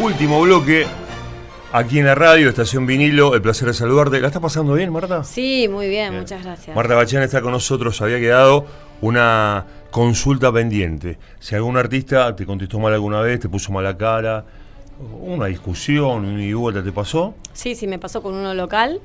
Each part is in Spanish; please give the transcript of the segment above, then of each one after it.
Último bloque. Aquí en la radio, Estación Vinilo, el placer de saludarte. ¿La está pasando bien, Marta? Sí, muy bien, muchas gracias. Marta Bachán está con nosotros, había quedado una consulta pendiente. Si algún artista te contestó mal alguna vez, te puso mala cara, una discusión, una y vuelta, ¿te pasó? Sí, sí, me pasó con uno local,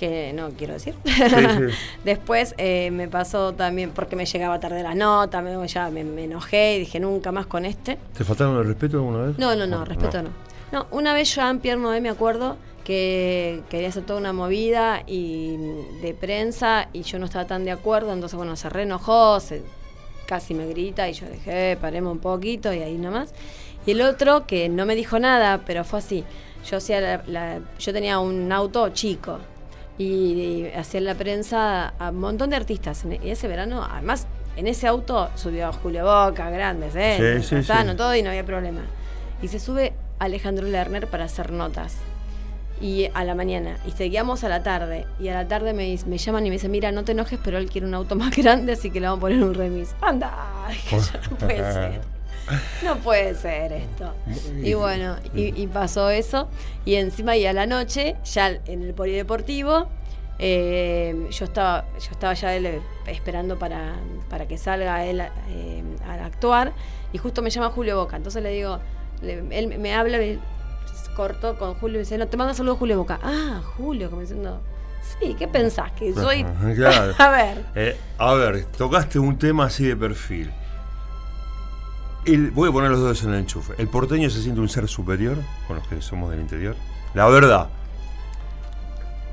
que no quiero decir. Después eh, me pasó también porque me llegaba tarde la nota, me, ya me, enojé y dije nunca más con este. ¿Te faltaron el respeto alguna vez? No, no, no, respeto no. No, una vez yo en Pierre Noé me acuerdo que quería hacer toda una movida y de prensa y yo no estaba tan de acuerdo, entonces bueno, se reenojó, se, casi me grita y yo dije, eh, paremos un poquito y ahí nomás. Y el otro que no me dijo nada, pero fue así. Yo hacía yo tenía un auto chico y, hacía la prensa a un montón de artistas. Y ese verano, además, en ese auto subió Julio Boca, grandes, ¿eh? Sí, sí, todo y no había problema. Y se sube Alejandro Lerner para hacer notas. Y a la mañana. Y seguíamos a la tarde. Y a la tarde me, me llaman y me dicen, mira, no te enojes, pero él quiere un auto más grande, así que le vamos a poner un remis. Anda, no puede ser. No puede ser esto. Y bueno, y, pasó eso. Y encima y a la noche, ya en el polideportivo, eh, yo estaba yo estaba ya esperando para, para que salga él eh, a actuar y justo me llama Julio Boca entonces le digo él me habla, me cortó con Julio y dice, no, te manda saludos Julio Boca. Ah, Julio, como diciendo, sí, ¿qué pensás? Que soy... a ver. Eh, a ver, tocaste un tema así de perfil. Voy a poner los dos en el enchufe. ¿El porteño se siente un ser superior con los que somos del interior? La verdad.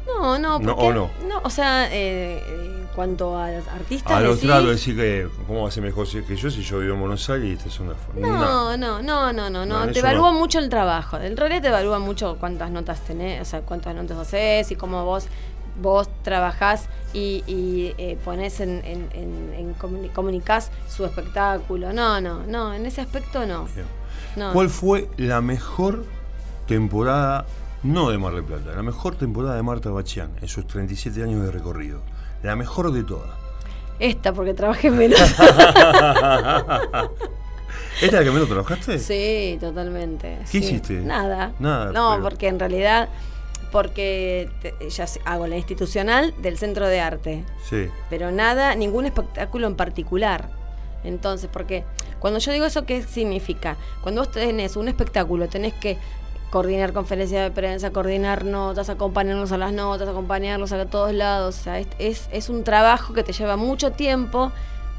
No, no, porque, no, no. o sea, eh, en cuanto a artistas. A los tratos, decir que, ¿cómo va a ser mejor que yo si yo vivo en Buenos Aires y esta es una. No, no, no, no, no, no. Te evalúa mucho el trabajo. En realidad te evalúa mucho cuántas notas tenés, o sea, cuántas notas haces y cómo vos vos trabajás y, y eh, ponés en, en, en, comunicás su espectáculo. No, no, no, en ese aspecto no. no. ¿Cuál fue la mejor temporada no de Mar del Plata, la mejor temporada de Marta Bachián en sus 37 años de recorrido. La mejor de todas. Esta, porque trabajé menos. ¿Esta es la que menos trabajaste? Sí, totalmente. ¿Qué hiciste? Nada. Nada. No, porque en realidad, porque ya hago la institucional del Centro de Arte. Sí. Pero nada, ningún espectáculo en particular. Entonces, porque cuando yo digo eso, ¿qué significa? Cuando vos tenés un espectáculo, tenés que coordinar conferencias de prensa, coordinar notas, acompañarnos a las notas, acompañarlos a todos lados. O sea, es, es, un trabajo que te lleva mucho tiempo,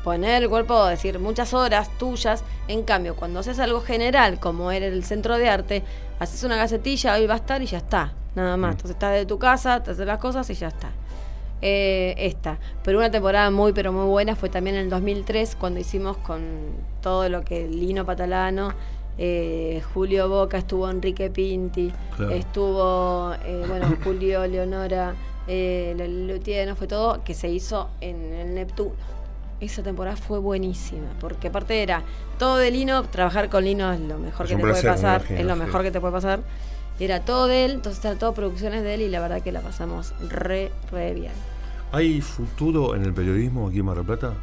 poner el cuerpo, decir muchas horas tuyas. En cambio, cuando haces algo general, como era el centro de arte, haces una gacetilla, hoy va a estar y ya está, nada más. Mm. Entonces estás de tu casa, te haces las cosas y ya está. Eh, esta. Pero una temporada muy, pero muy buena fue también en el 2003, cuando hicimos con todo lo que Lino Patalano eh, Julio Boca, estuvo Enrique Pinti, estuvo eh, bueno Julio Leonora, eh, Lutier, fue todo que se hizo en el Neptuno. Esa temporada fue buenísima, porque aparte era todo de Lino, trabajar con Lino es lo mejor que te puede pasar, es lo mejor que te puede pasar. Era todo de él, entonces eran todo producciones de él y la verdad que la pasamos re, re bien. ¿Hay futuro en el periodismo aquí en Mar del Plata?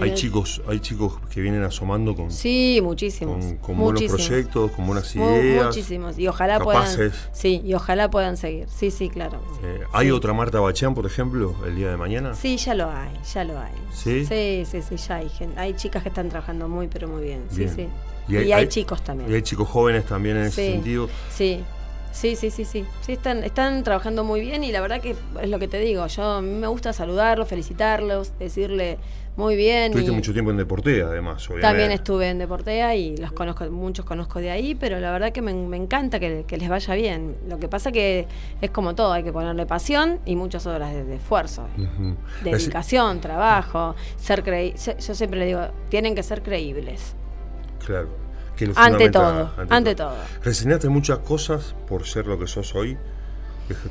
Hay chicos, hay chicos que vienen asomando con sí, muchísimos, con, buenos proyectos, con buenas ideas, muchísimos y ojalá puedan, sí, y ojalá puedan seguir, sí, sí, claro. Eh, ¿Hay otra Marta Bachán, por ejemplo, el día de mañana? Sí, ya lo hay, ya lo hay. Sí, sí, sí, sí ya hay gente, hay chicas que están trabajando muy, pero muy bien, sí, sí. Y hay, chicos también. Y hay chicos jóvenes también en ese sentido. Sí. Sí, sí, sí, sí. Sí, están, están trabajando muy bien y la verdad que es lo que te digo. Yo a mí me gusta saludarlos, felicitarlos, decirle muy bien. Tuviste mucho tiempo en Deportea, además, obviamente. También estuve en Deportea y los conozco, muchos conozco de ahí, pero la verdad que me, encanta que, les vaya bien. Lo que pasa que es como todo, hay que ponerle pasión y muchas horas de, esfuerzo, dedicación, trabajo, ser creí Yo siempre le digo, tienen que ser creíbles. Claro. Ante todo, ante, todo. Resignaste muchas cosas por ser lo que sos hoy.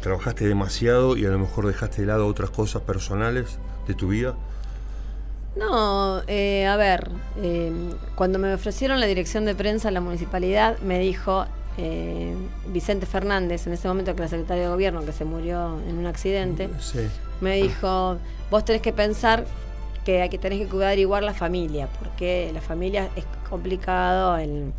Trabajaste demasiado y a lo mejor dejaste de lado otras cosas personales de tu vida. No, eh, a ver, eh, cuando me ofrecieron la dirección de prensa en la municipalidad, me dijo eh, Vicente Fernández, en ese momento que era secretario de gobierno, que se murió en un accidente, me dijo, vos tenés que pensar que hay que tenés que cuidar igual la familia, porque la familia es complicado, en,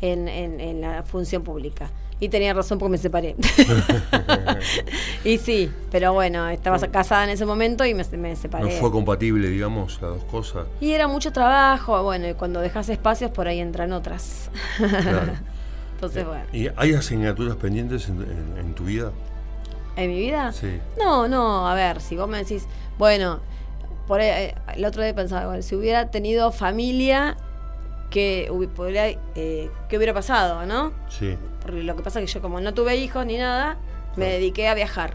en- en la función pública. Y tenía razón porque me separé. y sí, pero bueno, estaba casada en ese momento y me, me separé. No fue compatible, digamos, las dos cosas. Y era mucho trabajo, bueno, y cuando dejas espacios por ahí entran otras. Claro. Entonces, bueno, ¿Y hay asignaturas pendientes en, en- en tu vida? ¿en mi vida? Sí. No, no, a ver, si vos me decís, bueno, por ahí, eh, el otro día pensaba, bueno, si hubiera tenido familia, que podría, eh, ¿qué hubiera pasado, no? Sí, Porque lo que pasa es que yo como no tuve hijos ni nada, me dediqué a viajar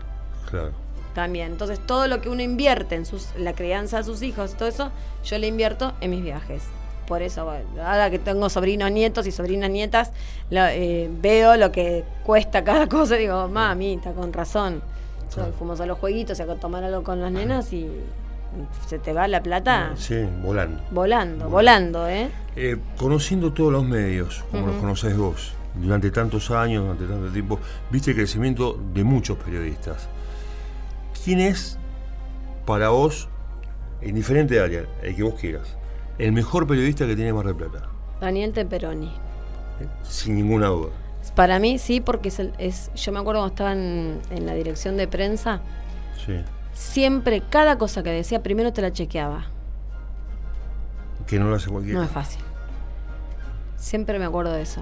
claro. también. Entonces todo lo que uno invierte en sus, la crianza de sus hijos todo eso, yo le invierto en mis viajes. Por eso, ahora que tengo sobrinos nietos y sobrinas nietas, la- eh, veo lo que cuesta cada cosa y digo, mamita, con razón. Yo Claro. fuimos a los jueguitos, a tomar algo con las nenas y se te va la plata Sí, volando. volando, volando, ¿eh? Eh, conociendo todos los medios, como los conocés vos, durante tantos años, durante tanto tiempo, viste el crecimiento de muchos periodistas. ¿Quién es para vos, en diferente área, el que vos quieras, el mejor periodista que tiene Mar del Plata? Daniel Temperoni. ¿Eh? Sin ninguna duda. Para mí sí, porque es, el- es yo me acuerdo cuando estaba en, en la dirección de prensa, Sí. Siempre cada cosa que decía primero te la chequeaba. Que no lo hace cualquiera. No es fácil. Siempre me acuerdo de eso.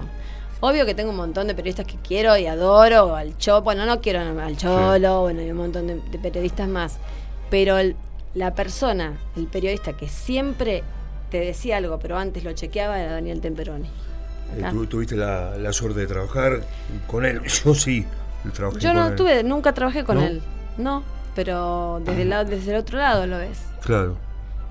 Obvio que tengo un montón de periodistas que quiero y adoro, al Cholo, bueno, no quiero al Cholo, bueno, hay un montón de, de periodistas más, pero el- la persona, el periodista que siempre te decía algo, pero antes lo chequeaba, era Daniel Temperoni. Eh, Acá. tú tuviste la, la suerte de trabajar con él. Yo sí. trabajé Yo con no él. tuve, nunca trabajé con ¿No? él, no, pero desde el, lado, desde el otro lado lo ves. Claro.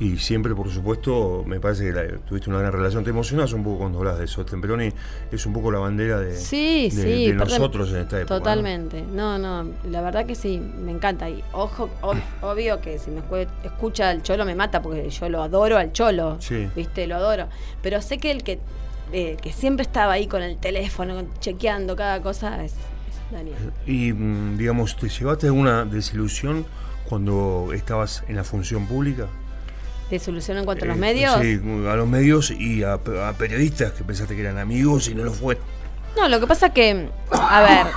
Y siempre, por supuesto, me parece que la- tuviste una gran relación. Te emocionas un poco cuando hablas de eso. Temperoni es un poco la bandera de, Sí, de- sí. de nosotros en esta época. Totalmente. ¿no? no, la verdad que sí, me encanta. Y ojo, ob- obvio que si me escu- escucha al cholo me mata porque yo lo adoro al cholo. Sí. ¿Viste? Lo adoro. Pero sé que el que, eh, que siempre estaba ahí con el teléfono, chequeando cada cosa, es Daniel. Y, digamos, ¿te llevaste alguna desilusión cuando estabas en la función pública? ¿Desilusión en cuanto a Eh, los medios? Sí, a los medios y a, a periodistas que pensaste que eran amigos y no lo fue. No, lo que pasa que, a ver,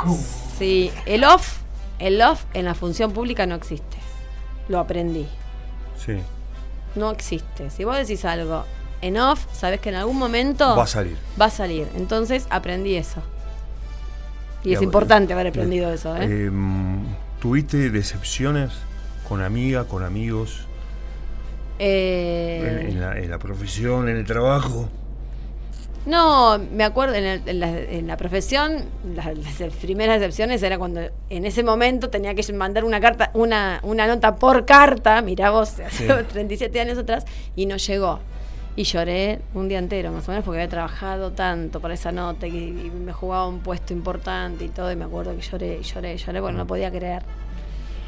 si el off, el off en la función pública no existe. Lo aprendí. Sí. No existe. Si vos decís algo en off, sabés que en algún momento Va a salir. va a salir. Entonces aprendí eso. Y es importante haber eh, aprendido eso, ¿eh? Eh, ¿Tuviste decepciones con amigas, con amigos, Eh, en, en la, en la profesión, en el trabajo? No, me acuerdo, en, el- en la, en la profesión, las, las primeras excepciones era cuando en ese momento tenía que mandar una carta, una, una nota por carta, mirá vos, hace Sí. 37 años atrás, y no llegó. Y lloré un día entero, más o menos, porque había trabajado tanto para esa nota y, y me jugaba un puesto importante y todo, y me acuerdo que lloré, lloré, lloré, porque no podía creer.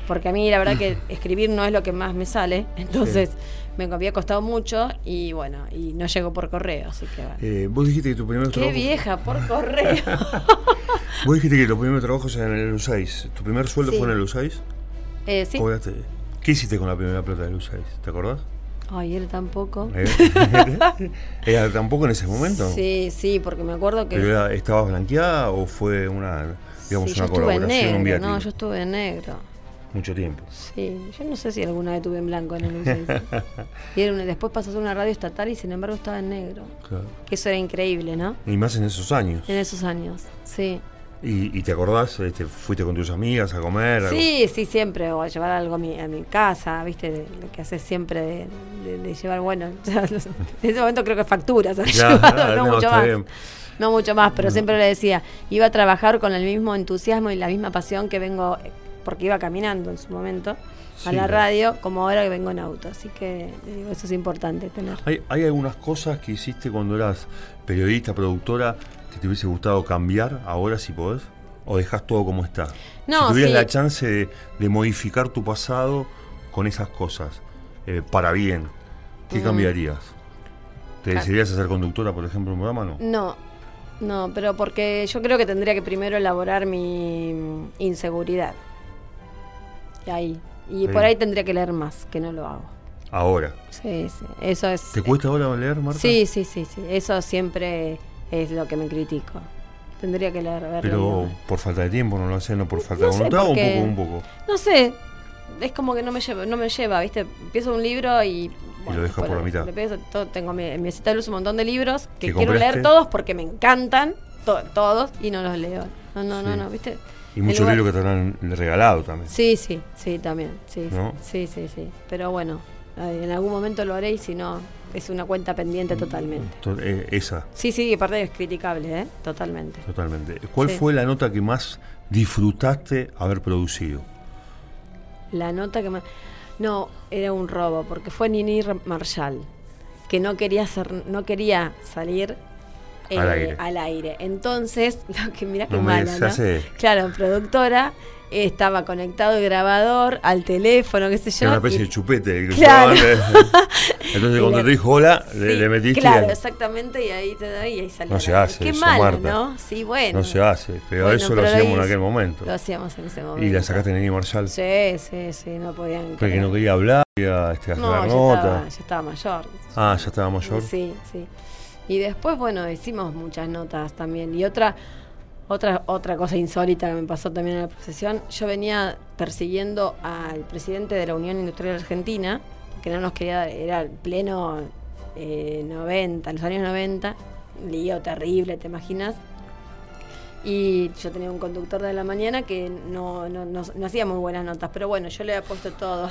Porque a mí la verdad que escribir no es lo que más me sale, entonces me había costado mucho y bueno, y no llegó por correo, así que bueno. Eh, vos dijiste que tu primer Qué trabajo. vieja, por correo. Vos dijiste que tu primer trabajo era en el U6. ¿Tu primer sueldo Sí. fue en el U6? Eh, sí. Cobraste- ¿Qué hiciste con la primera plata del U6? ¿Te acordás? Ay, él tampoco. ¿Eh? ¿Era tampoco en ese momento? Sí, sí, porque me acuerdo que. ¿Pero ¿Estabas blanqueada o fue una, digamos, Sí, yo una estuve en colaboración, un negro. No, yo estuve en negro. Mucho tiempo. Sí, yo no sé si alguna vez estuve en blanco en el U6. y era una- después pasó a ser una radio estatal y sin embargo estaba en negro. Claro. Que eso era increíble, ¿no? Y más en esos años. En esos años, sí. ¿Y, y te acordás? Este, ¿Fuiste con tus amigas a comer? algo? Sí, sí, siempre. O a llevar algo a mi, a mi casa, ¿viste? De- lo que haces siempre de, de- de llevar, bueno. en ese momento creo que facturas. Ya, llevado, no, no, mucho más. bien. No mucho más, pero siempre le decía, iba a trabajar con el mismo entusiasmo y la misma pasión que vengo, porque iba caminando en su momento a la claro. radio, como ahora que vengo en auto. Así que le digo, eso es importante tener. ¿Hay, hay algunas cosas que hiciste cuando eras periodista, productora, que te hubiese gustado cambiar ahora si podés? ¿O dejas todo como está? No, si tuvieras sí. la chance de, de modificar tu pasado con esas cosas, eh, para bien, ¿qué Mm. cambiarías? ¿Te Ah. decidirías a ser conductora, por ejemplo, en un programa? No. No, no, pero porque yo creo que tendría que primero elaborar mi inseguridad. Y ahí. Y por ahí tendría que leer más, que no lo hago. Ahora. Sí, sí. Eso es. ¿Te cuesta ahora leer, Marta? Sí, sí, sí, sí. Eso siempre es lo que me critico. Tendría que leer. Pero por falta de tiempo no lo hace, no por falta No de voluntad o un poco, un poco. No sé, es como que no me lleva, no me lleva, ¿viste? Empiezo un libro y... lo dejas por la mitad. le empiezo todo- tengo mi, en mi mesita de luz un montón de libros que ¿Que quiero compraste? leer todos porque me encantan, to- todos, y no los leo. No, no, no, no, ¿viste? Y muchos libros que te han regalado también. Sí, sí, sí, también. Sí, ¿No? sí, sí, sí. Pero bueno, eh, en algún momento lo haré y si no, es una cuenta pendiente totalmente. To- eh, esa, Sí, sí, aparte es criticable, ¿eh? Totalmente. totalmente. ¿Cuál Sí. fue la nota que más disfrutaste haber producido? La nota que me... No, era un robo, porque fue Nini Marshall, que no quería, hacer, no quería salir eh, Al aire. al aire. Entonces, lo que No me mala, ¿no? hace- Claro, productora, estaba conectado el grabador al teléfono, qué sé yo. Era una especie y- de chupete. que Claro. Entonces cuando te dijo hola, le, Sí, le metiste. Claro, al- exactamente, y ahí te doy y ahí salió. No se hace Qué eso, Marta. ¿no? Sí, bueno. No se hace, pero Bueno, eso lo hacíamos en aquel momento. Lo hacíamos en ese momento. Y la sacaste en Nini Marshall. Sí, sí, sí, no podían. Porque no quería hablar, quería este, hacer No, la nota. estaba, ya estaba mayor. Ah, ya estaba mayor. Sí, sí. Y después, bueno, hicimos muchas notas también. Y otra, otra, otra cosa insólita que me pasó también en la procesión, yo venía persiguiendo al presidente de la Unión Industrial Argentina, que no nos quería, era el pleno eh, 90, los años 90, lío terrible, ¿te imaginas? Y yo tenía un conductor de la mañana que no, no, no- hacía muy buenas notas, pero bueno, yo le había puesto todo.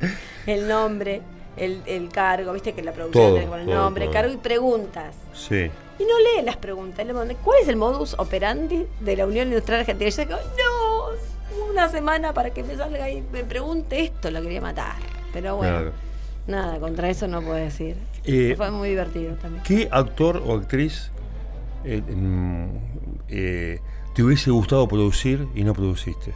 El nombre, el, el cargo, viste que la producción Todo, tiene poner todo, nombre, todo. cargo y preguntas. Sí. Y no lee las preguntas, le mandé, ¿cuál es el modus operandi de la Unión Industrial Argentina? Y yo digo, no, una semana para que me salga y me pregunte esto, lo quería matar. Pero bueno, Claro. nada, contra eso no puedo decir. Eh, Fue muy divertido también. ¿Qué actor o actriz eh, eh, te hubiese gustado producir y no produciste?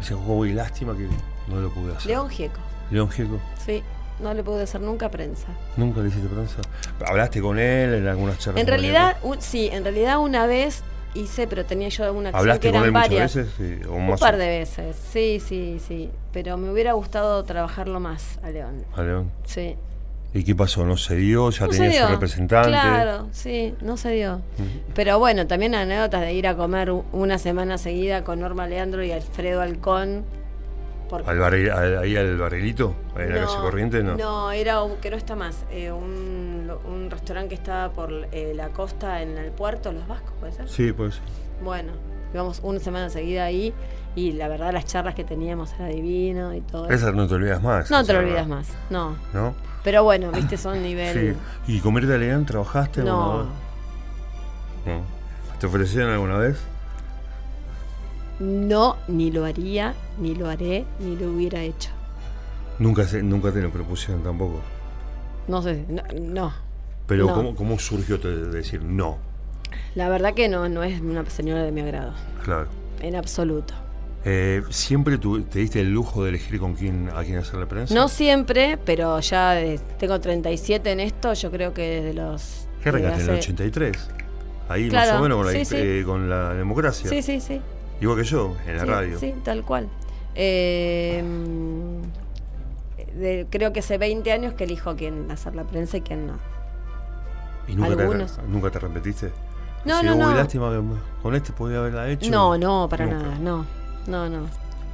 O sea, uy, lástima que no lo pude hacer. León Gieco, León Gieco. sí, no le pude hacer nunca prensa. ¿Nunca le hiciste prensa? ¿Hablaste con él en algunas charlas? En realidad, un- sí, en realidad una vez hice, pero tenía yo una él? acción que ¿Hablaste con eran muchas varias. veces? Sí, o Un más par o- de veces, sí, sí, sí. Pero me hubiera gustado trabajarlo más a León. a León. Sí. ¿Y qué pasó? ¿No se dio? ¿Ya No tenía su representante? Claro, sí, no se dio. Pero bueno, también anécdotas de ir a comer una semana seguida con Norma Leandro y Alfredo Alcón. Porque ¿Al barril- al- ¿Ahí al barrilito? ¿En la calle Corriente? No. No, era un- que no está más. eh, un, un restaurante que estaba por eh, la costa en el puerto, Los Vascos, ¿puede ser? Sí, pues. Bueno, íbamos una semana seguida ahí y la verdad las charlas que teníamos era divino y todo. eso. Esa no te olvidas más. No te lo olvidas más, no. ¿No? Pero bueno, viste, son nivel... Sí. ¿Y comer León trabajaste No? No. ¿Te ofrecieron alguna vez? No, ni lo haría, ni lo haré, ni lo hubiera hecho. Nunca, se- nunca te lo propusieron tampoco. No sé, no. no. Pero No. ¿cómo, ¿cómo surgió te- de decir no? La verdad que no, no es una señora de mi agrado, Claro. en absoluto. Eh, ¿Siempre tu- te diste el lujo de elegir con quién, a quién hacer la prensa? No siempre, pero ya de- tengo 37 en esto, yo creo que desde los... ¿Qué arrancaste en el hace- 83? Ahí Claro, más o menos con la, sí, sí. eh, con la democracia. Sí, sí, sí. Igual que yo, en la sí, radio. Sí, tal cual. Eh, de- creo que hace 20 años que elijo quién hacer la prensa y quién no. ¿Y nunca te, nunca te repetiste? No, Sí, no, no. lástima que con este podía haberla hecho. No, no, para Nunca. nada, no. No, no.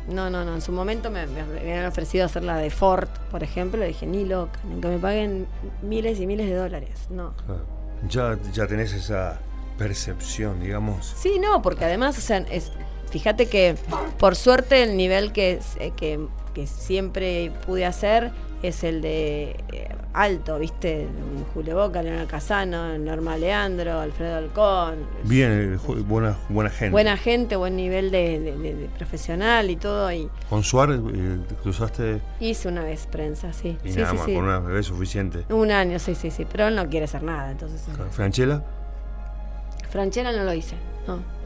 No, no, no. En su momento me, me habían ofrecido hacer la de Ford, por ejemplo. Le dije, ni loca, que me paguen miles y miles de dólares. No. Claro. Ya, ya tenés esa percepción, digamos. Sí, no, porque además, o sea, es, fíjate que por suerte el nivel que, eh, que, que siempre pude hacer es el de eh, alto, ¿viste? Julio Boca, Leonel Casano, Norma Leandro, Alfredo Alcón. Bien, eh, buena, buena gente. Buena gente, buen nivel de, de- de- de profesional y todo. Y Con Suárez eh, te cruzaste hice una vez prensa, sí. y sí, nada sí, más, sí. con una vez suficiente. Un año, sí, sí, sí. Pero él no quiere hacer nada, entonces. Franchella, Franchella no lo hice, no.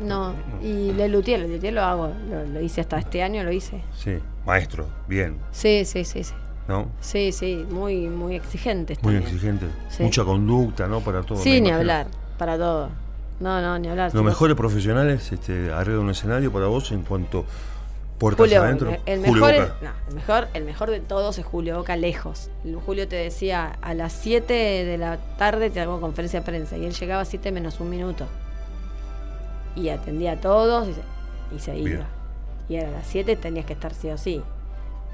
No, y Le Luthier, Le Luthier lo hago, lo, lo hice hasta este año, lo hice. sí, maestro, bien, Sí, sí, sí, sí. ¿no? Sí, sí, muy, muy exigentes Muy también. Sí. Mucha conducta, ¿no? Para todo. Sí, ni imagino. hablar, para todo. No, no, ni hablar. Los mejores profesionales este, arriba de un escenario para vos en cuanto ¿Puertas Julio, adentro? el- Julio mejor, Boca. no, el mejor, el mejor de todos es Julio Boca lejos. Julio te decía a las 7 de la tarde te hago conferencia de prensa y él llegaba a 7 menos un minuto. Y atendía a todos y se, y se iba. Y era a las 7 tenías que estar sí o sí.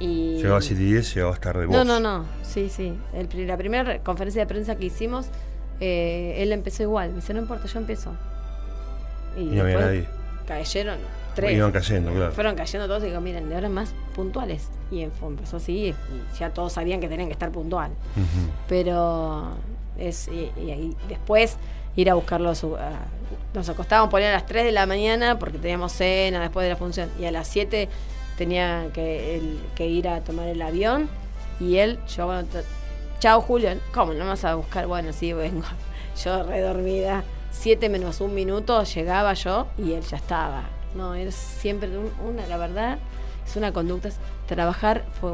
Y Llegaba a 7 y 10, llegabas tarde vos. no, no, no. Sí, sí. El la primera conferencia de prensa que hicimos, eh, él empezó igual. Me dice, no importa, yo empiezo. Y no había nadie. Cayeron tres. Iban cayendo, claro. Fueron cayendo todos y digo, miren, de ahora más puntuales. Y empezó así y ya todos sabían que tenían que estar puntual. Pero es y, y- y después ir a buscarlo a su... a- nos acostábamos por ahí a las 3 de la mañana porque teníamos cena después de la función. Y a las 7 tenía que, él- que ir a tomar el avión. Y él, yo, bueno, chao Julio, ¿cómo no me vas a buscar? Bueno, sí, vengo. Yo redormida. 7 menos un minuto llegaba yo y él ya estaba. No, es siempre un- una, la verdad, es una conducta. Trabajar fue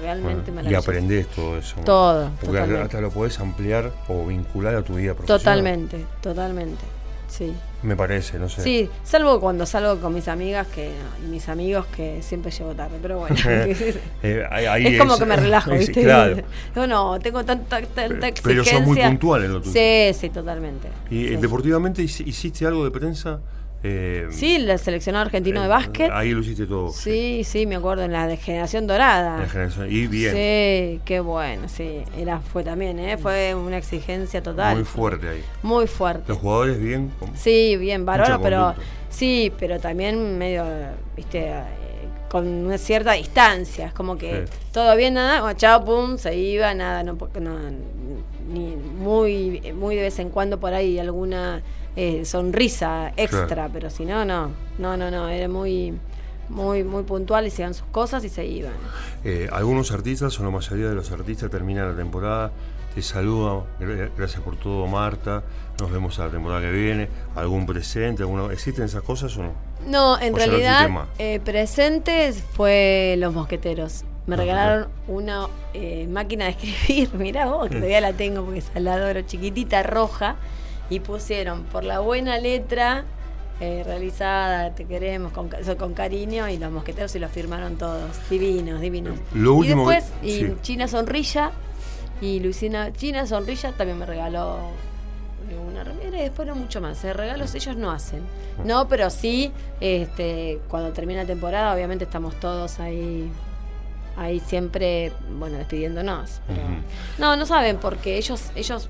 realmente Bueno, y maravilloso. aprendés todo eso. Todo, Porque totalmente. hasta lo podés ampliar o vincular a tu vida profesional. Totalmente, totalmente. Sí. Me parece, no sé. Sí, salvo cuando salgo con mis amigas que y mis amigos que siempre llego tarde, pero bueno. Eh, ahí- es como que me relajo, es- ¿viste? Claro. No, no, tengo tanta, tanta Pero- exigencia. pero sos muy puntual en lo tuyo. Sí, sí, totalmente. ¿Y eh, sí. deportivamente hici- hiciste algo de prensa? Eh, Sí, el seleccionado argentino de eh, básquet. Ahí lo hiciste todo. Sí, sí, me acuerdo, en la de generación dorada. La generación- Y bien. Sí, qué bueno, sí. Era, fue también, ¿eh? Fue una exigencia total. Muy fuerte ahí. Muy fuerte. Los jugadores bien. Sí, bien, bárbaro, pero sí, pero también medio, viste, eh, con una cierta distancia. Es como que Sí. todo bien, nada, bueno, chao, pum, se iba, nada, no, no, ni muy, muy de vez en cuando por ahí alguna eh, sonrisa extra, Claro. pero si no, no, no, no, no, era muy, muy, muy puntual, hacían sus cosas y se iban. Eh, algunos artistas, o la mayoría de los artistas, terminan la temporada, te saludan, gra- gracias por todo, Marta, nos vemos a la temporada que viene, algún presente, alguna, ¿existen esas cosas o no? No, en no realidad, eh, presentes fue Los Mosqueteros. Me regalaron una eh, máquina de escribir, mirá vos, que todavía la tengo porque es al adoro, chiquitita, roja, y pusieron por la buena letra eh, realizada, te queremos, con, cariño, y Los Mosqueteros y lo firmaron todos, divinos, divinos. Lo último y después, que- y sí. China Sonrilla, y Luisina, China Sonrilla también me regaló eh, una remera y después no mucho más. Eh, regalos ellos no hacen. No, pero sí, este, cuando termina la temporada, obviamente estamos todos ahí, ahí siempre, bueno, despidiéndonos. Pero. No, no saben porque ellos, ellos,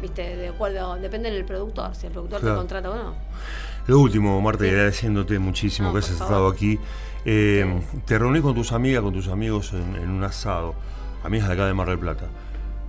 viste, de acuerdo, depende del productor, si el productor Claro. te contrata o no. Lo último, Marta, Sí. agradeciéndote muchísimo No, que hayas estado aquí. Eh, te reunís con tus amigas, con tus amigos en, en un asado, amigas de acá de Mar del Plata.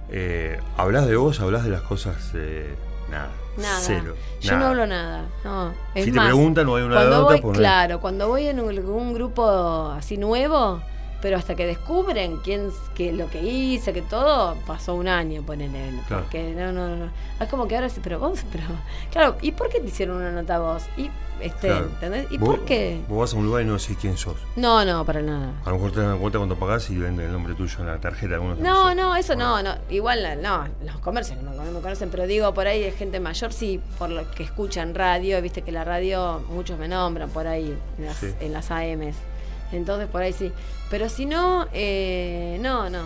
Eh, ¿Hablas de vos? ¿Hablas de las cosas? eh, nada. Nada. Cero. Yo nada. no hablo nada. No. Es Si te preguntan, no hay una cuando nota, voy, Claro, cuando voy en un, un grupo así nuevo, pero hasta que descubren quién que lo que hice, que todo, pasó un año, ponele. Claro. Porque no, no, no. Es como que ahora sí, pero vos, pero. Claro, ¿y por qué te hicieron una nota a vos? ¿Y, este, Claro. ¿entendés? ¿Y por qué? Vos vas a un lugar y no decís quién sos. No, no, para nada. A lo mejor te dan cuenta cuando pagás y venden el nombre tuyo en la tarjeta. algunos No, no, eso Bueno, no, no. Igual no, los comercios no, me conocen, pero digo por ahí de gente mayor, sí, por lo que escuchan radio, viste que la radio muchos me nombran por ahí en las, Sí. en las AMs. Entonces por ahí sí. Pero si no, eh, no, no.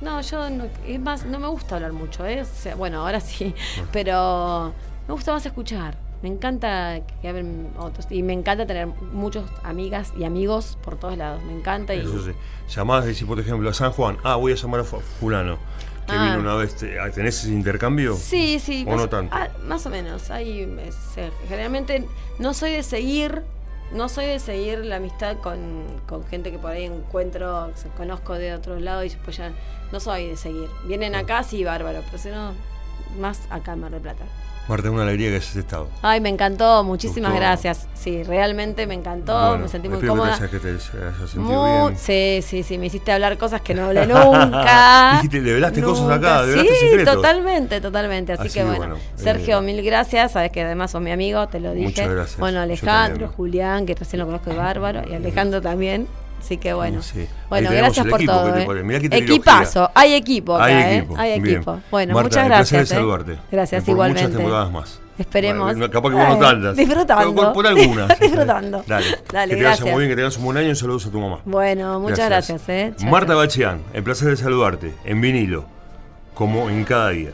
No, yo no, es más, no me gusta hablar mucho, ¿eh? O sea, bueno, ahora sí, pero me gusta más escuchar. Me encanta que hablen otros. Y me encanta tener muchos amigas y amigos por todos lados. Me encanta. Y, Eso sí. Llamás, decís, por ejemplo, a San Juan. Ah, voy a llamar a fu- fulano. Que Ah. vino una vez. ah, ¿Tenés ese intercambio? Sí, sí. ¿O más, no tanto? ah, más o menos. Ahí, es, eh, generalmente no soy de seguir, no soy de seguir la amistad con, con gente que por ahí encuentro, que conozco de otros lados y después ya no soy de seguir. Vienen acá, sí, bárbaro, pero si no, más acá en Mar del Plata. Marta, una alegría que hayas estado. Ay, me encantó, muchísimas gracias. Sí, realmente me encantó, Bueno, me sentí muy cómoda. que te hayas sentido Muy- bien. sí, sí, sí, me hiciste hablar cosas que no hablé nunca. Dijiste, develaste cosas acá, develaste sí, secretos. totalmente, totalmente. Así, Así que bueno, bueno, Sergio, eh, mil gracias. Sabes que además sos mi amigo, te lo dije. Muchas gracias. Bueno, Alejandro. Julián, que recién lo conozco de bárbaro, y Alejandro también. Así que bueno. Sí. Bueno, gracias por equipo, todo. ¿eh? Mirá. Equipazo, hay equipo acá, Hay ¿eh? equipo, Hay bien. equipo. Bueno, Marta, muchas gracias. placer de ¿eh? saludarte. Gracias Por igualmente. Muchas temporadas más. Esperemos. Bueno, capaz que vos no Eh, tantas. Disfrutando. Por, por algunas. disfrutando. Dale. Dale, que te gracias. muy bien, que tengas un buen año y saludos a tu mamá. Bueno, muchas gracias, ¿eh? Chao, Marta. Bachián, el placer de saludarte en vinilo, como en cada día.